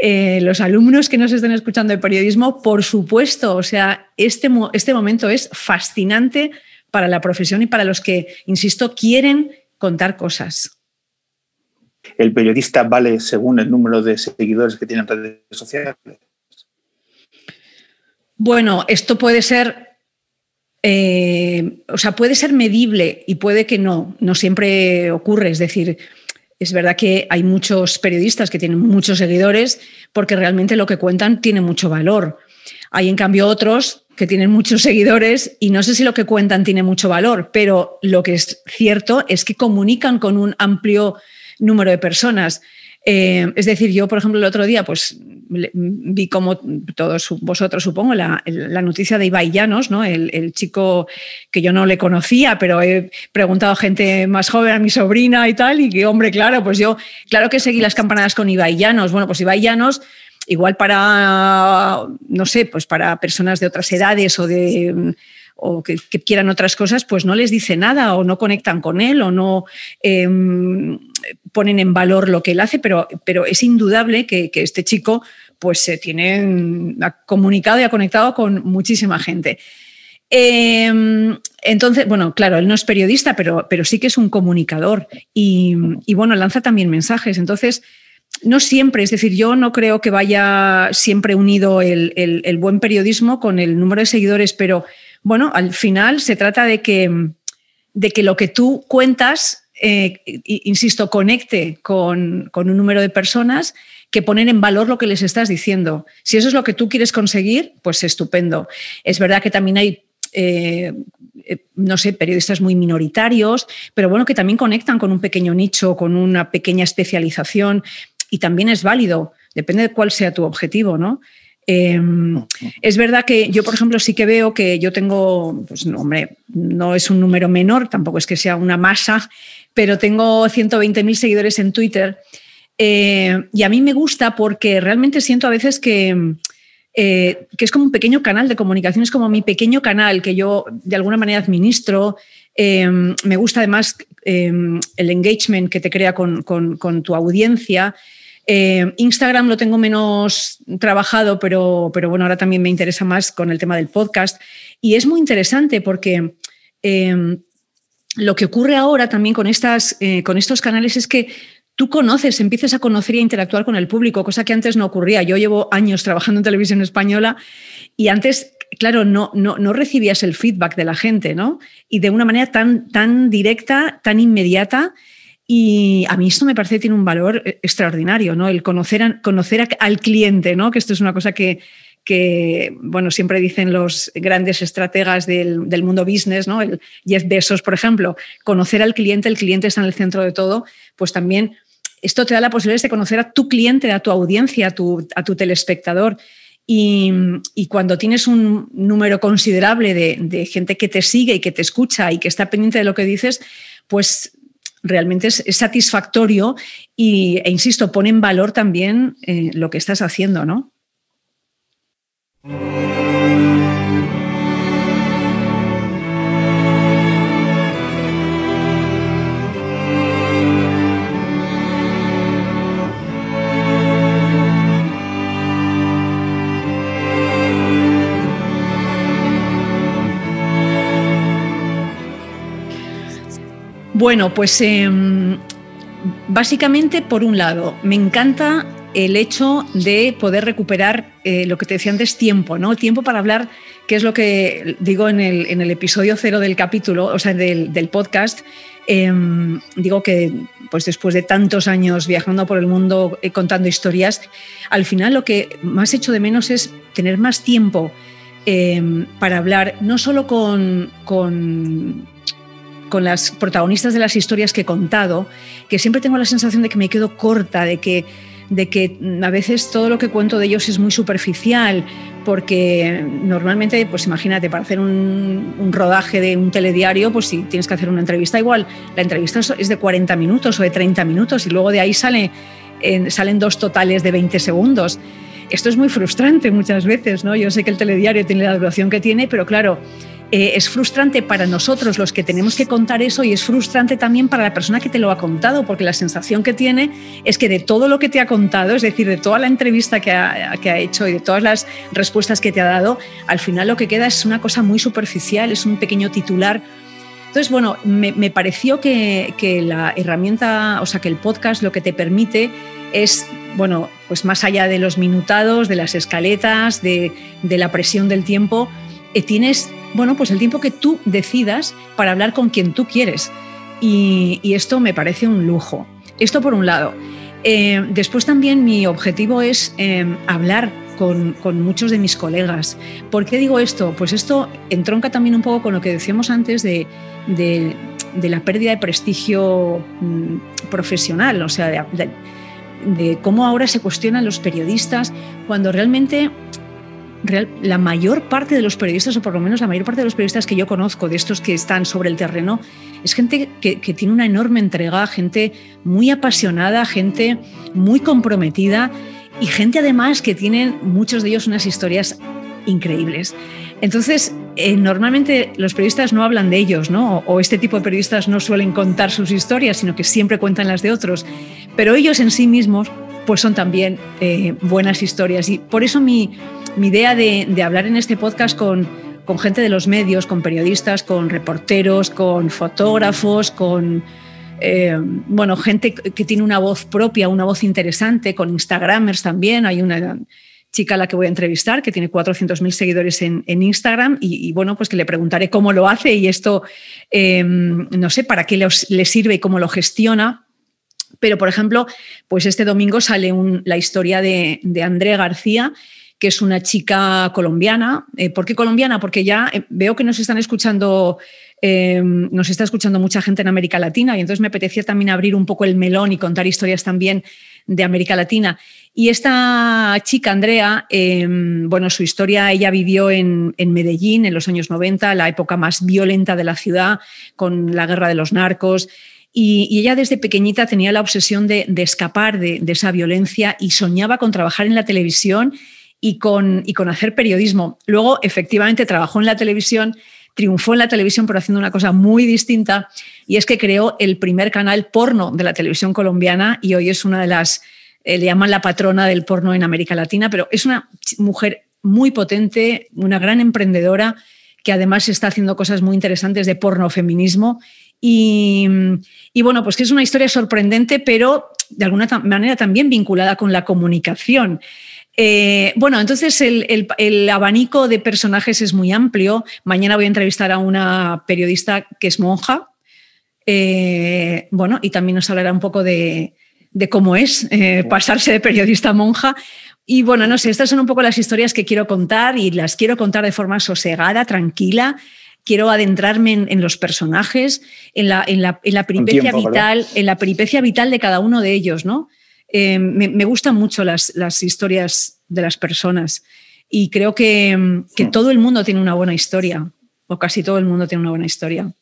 eh, los alumnos que nos estén escuchando de periodismo, por supuesto, o sea, este, este momento es fascinante para la profesión y para los que, insisto, quieren contar cosas. ¿El periodista vale según el número de seguidores que tiene en redes sociales? Bueno, esto puede ser eh, o sea, puede ser medible y puede que no, no siempre ocurre. Es decir, es verdad que hay muchos periodistas que tienen muchos seguidores porque realmente lo que cuentan tiene mucho valor. Hay en cambio otros que tienen muchos seguidores y no sé si lo que cuentan tiene mucho valor, pero lo que es cierto es que comunican con un amplio número de personas. Eh, es decir, yo, por ejemplo, el otro día, pues vi como todos vosotros, supongo, la, noticia de Ibai Llanos, ¿no? El, chico que yo no le conocía, pero he preguntado a gente más joven, a mi sobrina y tal, y que, hombre, claro, pues yo, claro que seguí las campanadas con Ibai Llanos. Bueno, pues Ibai Llanos igual para, no sé, pues para personas de otras edades o de o que, quieran otras cosas, pues no les dice nada o no conectan con él o no em, ponen en valor lo que él hace, pero, pero es indudable que, este chico pues se tiene ha comunicado y ha conectado con muchísima gente. Em, entonces, bueno, claro, él no es periodista, pero, pero sí que es un comunicador y, bueno, lanza también mensajes. Entonces, no siempre, es decir, yo no creo que vaya siempre unido el, buen periodismo con el número de seguidores, pero bueno, al final se trata de que, de que lo que tú cuentas, eh, insisto, conecte con, con un número de personas que ponen en valor lo que les estás diciendo. Si eso es lo que tú quieres conseguir, pues estupendo. Es verdad que también hay eh, eh, no sé, periodistas muy minoritarios, pero bueno, que también conectan con un pequeño nicho, con una pequeña especialización y también es válido, depende de cuál sea tu objetivo, ¿no? Em, es verdad que yo, por ejemplo, sí que veo que yo tengo, pues no, hombre, no es un número menor, tampoco es que sea una masa, pero tengo 120.000 seguidores en Twitter eh, y a mí me gusta porque realmente siento a veces que, eh, que es como un pequeño canal de comunicación, es como mi pequeño canal que yo de alguna manera administro. Em, me gusta además em, el engagement que te crea con, tu audiencia. Em, Instagram lo tengo menos trabajado, pero, pero, bueno, ahora también me interesa más con el tema del podcast. Y es muy interesante porque lo que ocurre ahora también con, estas, eh, con estos canales es que tú conoces, empiezas a conocer y a interactuar con el público, cosa que antes no ocurría. Yo llevo años trabajando en televisión española y antes, claro, no, no, no recibías el feedback de la gente, ¿no? Y de una manera tan, tan directa, tan inmediata. Y a mí esto me parece que tiene un valor eh, extraordinario, ¿no? El conocer, conocer al cliente, ¿no? Que esto es una cosa que, bueno, siempre dicen los grandes estrategas del, del, mundo business, ¿no? El Jeff Bezos, por ejemplo, conocer al cliente, el cliente está en el centro de todo, pues también esto te da la posibilidad de conocer a tu cliente, a tu audiencia, a tu, a tu telespectador. Y, cuando tienes un número considerable de, gente que te sigue y que te escucha y que está pendiente de lo que dices, pues realmente es, satisfactorio y, e insisto, pone en valor también eh, lo que estás haciendo, ¿no? Bueno, pues em, básicamente, por un lado, me encanta el hecho de poder recuperar eh, lo que te decía antes, tiempo, ¿no? Tiempo para hablar, que es lo que digo en el, episodio cero del capítulo, o sea, del, podcast. Em, digo que pues después de tantos años viajando por el mundo eh, contando historias, al final lo que más hecho de menos es tener más tiempo em, para hablar, no solo con las protagonistas de las historias que he contado, que siempre tengo la sensación de que me quedo corta, de que, de que a veces todo lo que cuento de ellos es muy superficial, porque normalmente, pues imagínate, para hacer un, rodaje de un telediario, pues si tienes que hacer una entrevista igual, la entrevista es de 40 minutos o de 30 minutos y luego de ahí sale, salen dos totales de 20 segundos. Esto es muy frustrante muchas veces, ¿no? Yo sé que el telediario tiene la duración que tiene, pero claro, eh, es frustrante para nosotros los que tenemos que contar eso y es frustrante también para la persona que te lo ha contado, porque la sensación que tiene es que de todo lo que te ha contado, es decir, de toda la entrevista que ha, hecho y de todas las respuestas que te ha dado, al final lo que queda es una cosa muy superficial, es un pequeño titular. Entonces, bueno, me, pareció que, la herramienta, o sea, que el podcast lo que te permite es, bueno, pues más allá de los minutados, de las escaletas, de, la presión del tiempo, eh, tienes bueno, pues el tiempo que tú decidas para hablar con quien tú quieres. Y, esto me parece un lujo. Esto por un lado. Eh, después también mi objetivo es eh, hablar con, muchos de mis colegas. ¿Por qué digo esto? Pues esto entronca también un poco con lo que decíamos antes de, la pérdida de prestigio mm, profesional, o sea, de cómo ahora se cuestionan los periodistas cuando realmente la mayor parte de los periodistas, o por lo menos la mayor parte de los periodistas que yo conozco, de estos que están sobre el terreno, es gente que, tiene una enorme entrega, gente muy apasionada, gente muy comprometida y gente además que tienen muchos de ellos unas historias increíbles. Entonces, eh, normalmente los periodistas no hablan de ellos, ¿no? O, este tipo de periodistas no suelen contar sus historias, sino que siempre cuentan las de otros. Pero ellos en sí mismos, pues son también eh, buenas historias. Y por eso mi, idea de, hablar en este podcast con, con gente de los medios, con periodistas, con reporteros, con fotógrafos, con eh, bueno, gente que tiene una voz propia, una voz interesante, con Instagramers también. Hay una chica a la que voy a entrevistar que tiene 400.000 seguidores en, Instagram y, bueno, pues que le preguntaré cómo lo hace y esto, eh, no sé, para qué le sirve y cómo lo gestiona. Pero, por ejemplo, pues este domingo sale la historia de, Andrea García, que es una chica colombiana. Eh, ¿Por qué colombiana? Porque ya veo que nos están escuchando Em, nos está escuchando mucha gente en América Latina y entonces me apetecía también abrir un poco el melón y contar historias también de América Latina. Y esta chica, Andrea, bueno, su historia, ella vivió en, Medellín en los años 90, la época más violenta de la ciudad, con la guerra de los narcos. Y, ella desde pequeñita tenía la obsesión de, escapar de, esa violencia y soñaba con trabajar en la televisión y con, y con hacer periodismo. Luego, efectivamente, trabajó en la televisión triunfó en la televisión pero haciendo una cosa muy distinta y es que creó el primer canal porno de la televisión colombiana y hoy es una de las, eh, le llaman la patrona del porno en América Latina, pero es una mujer muy potente, una gran emprendedora que además está haciendo cosas muy interesantes de porno feminismo y, y, bueno, pues que es una historia sorprendente, pero de alguna manera también vinculada con la comunicación. Eh, bueno, entonces el, abanico de personajes es muy amplio. Mañana voy a entrevistar a una periodista que es monja. Eh, bueno, y también nos hablará un poco de, cómo es eh, pasarse de periodista a monja. Y bueno, no sé, estas son un poco las historias que quiero contar y las quiero contar de forma sosegada, tranquila. Quiero adentrarme en, los personajes, en la, peripecia vital, en la peripecia vital de cada uno de ellos, ¿no? Eh, me, gustan mucho las, historias de las personas y creo que, todo el mundo tiene una buena historia, o casi todo el mundo tiene una buena historia.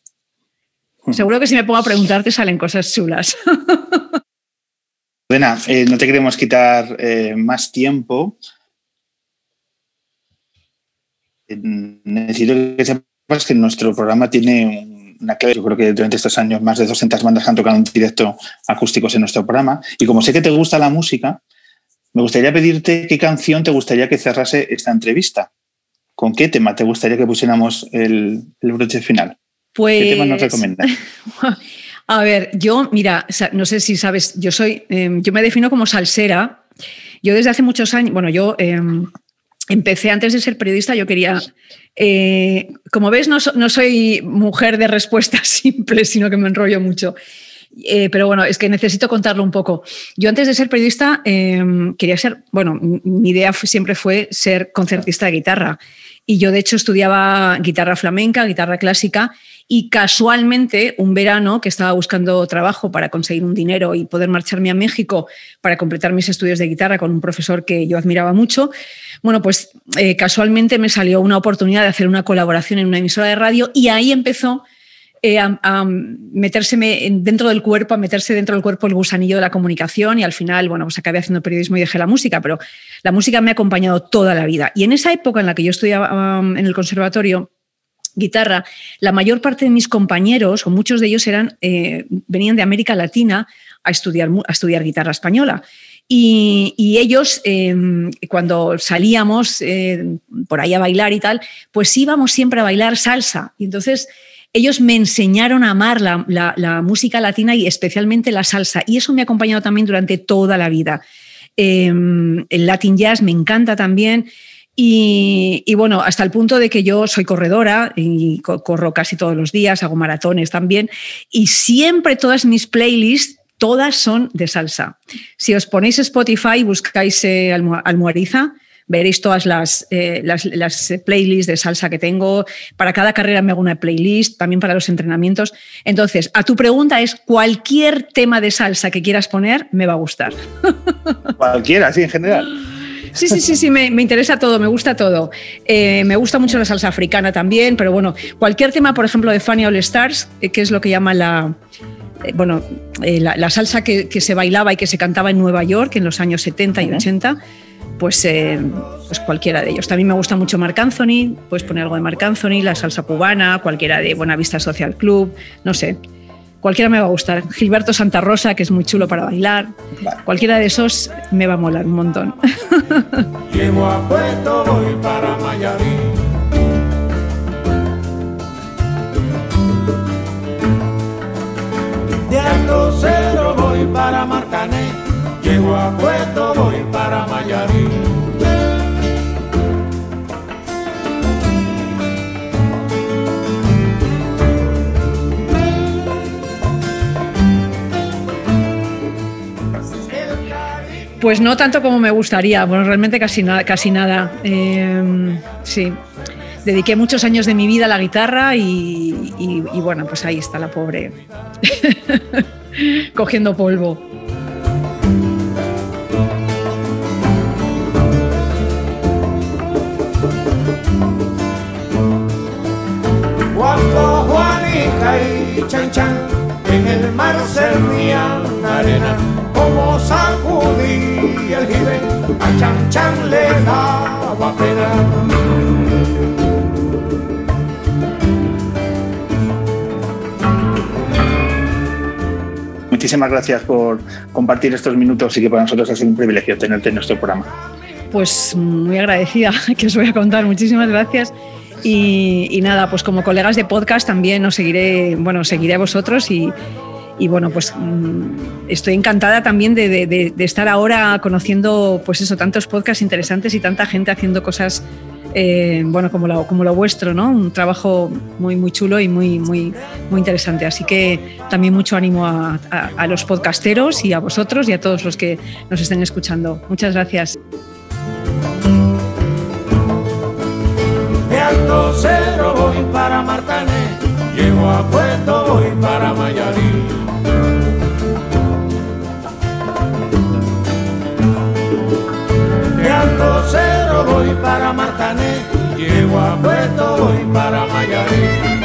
Seguro que si me pongo a preguntarte salen cosas chulas. <laughs> Buena, eh, no te queremos quitar eh, más tiempo. Necesito que sepas que nuestro programa tiene un una clave. Yo creo que durante estos años más de 200 bandas han tocado en directo acústicos en nuestro programa. Y como sé que te gusta la música, me gustaría pedirte qué canción te gustaría que cerrase esta entrevista. ¿Con qué tema te gustaría que pusiéramos el, broche final? Pues, ¿Qué tema nos recomiendas? <laughs> A ver, yo, mira, no sé si sabes, yo soy, em, yo me defino como salsera. Yo desde hace muchos años, bueno, yo em, empecé antes de ser periodista, yo quería eh, como ves, no, soy mujer de respuestas <laughs> simples, sino que me enrollo mucho. Eh, pero bueno, es que necesito contarlo un poco. Yo antes de ser periodista em, quería ser, bueno, mi idea siempre fue ser concertista de guitarra. Y yo de hecho estudiaba guitarra flamenca, guitarra clásica, y casualmente un verano que estaba buscando trabajo para conseguir un dinero y poder marcharme a México para completar mis estudios de guitarra con un profesor que yo admiraba mucho, bueno, pues eh, casualmente me salió una oportunidad de hacer una colaboración en una emisora de radio y ahí empezó eh, a, meterse dentro del cuerpo, a meterse dentro del cuerpo el gusanillo de la comunicación y al final, bueno, pues acabé haciendo periodismo y dejé la música, pero la música me ha acompañado toda la vida. Y en esa época en la que yo estudiaba en el conservatorio, guitarra, la mayor parte de mis compañeros, o muchos de ellos, eran, eh, venían de América Latina a estudiar, a estudiar guitarra española. Y, ellos, em, cuando salíamos eh, por ahí a bailar y tal, pues íbamos siempre a bailar salsa. Y entonces ellos me enseñaron a amar la, música latina y especialmente la salsa. Y eso me ha acompañado también durante toda la vida. Em, el Latin Jazz me encanta también. Y, bueno, hasta el punto de que yo soy corredora y corro casi todos los días, hago maratones también, y siempre todas mis playlists todas son de salsa. Si os ponéis Spotify y buscáis eh, Almuariza, veréis todas las, eh, las, playlists de salsa que tengo. Para cada carrera me hago una playlist, también para los entrenamientos. Entonces, a tu pregunta es, cualquier tema de salsa que quieras poner, me va a gustar. <laughs> Cualquiera, sí, en general. Sí, sí, sí, sí, me, interesa todo, me gusta todo. Eh, me gusta mucho la salsa africana también, pero bueno, cualquier tema, por ejemplo, de Fanny All Stars, que es lo que llama la, eh, bueno, eh, la, salsa que, se bailaba y que se cantaba en Nueva York en los años 70 y 80, pues, eh, pues cualquiera de ellos. También me gusta mucho Marc Anthony, puedes poner algo de Marc Anthony, la salsa cubana, cualquiera de Buenavista Social Club, no sé cualquiera me va a gustar. Gilberto Santa Rosa, que es muy chulo para bailar. Vale. Cualquiera de esos me va a molar un montón. <laughs> Llego a Puerto, voy para Mayarín. De Alto Cero voy para Marcané. Llego a Puerto, voy para Mayarín. Pues no tanto como me gustaría, bueno, realmente casi, nada. Em, sí, dediqué muchos años de mi vida a la guitarra y, bueno, pues ahí está la pobre <laughs> cogiendo polvo. Cuando y Chan Chan en el mar arena como sacudí el jibe, a Chan Chan le daba pena. Muchísimas gracias por compartir estos minutos y que para nosotros ha sido un privilegio tenerte en nuestro programa. Pues muy agradecida, <laughs> que os voy a contar. Muchísimas gracias. Y, nada, pues como colegas de podcast también os seguiré, bueno, seguiré a vosotros y, y bueno, pues mm, estoy encantada también de, estar ahora conociendo, pues eso, tantos podcasts interesantes y tanta gente haciendo cosas, eh, bueno, como lo, como lo vuestro, ¿no? Un trabajo muy, muy chulo y muy, muy, muy interesante. Así que también mucho ánimo a, los podcasteros y a vosotros y a todos los que nos estén escuchando. Muchas gracias. Cero voy para Martané, llego a Puerto, voy para Mayarí. Voy para Martané, llego a Puerto, voy para Mayarí.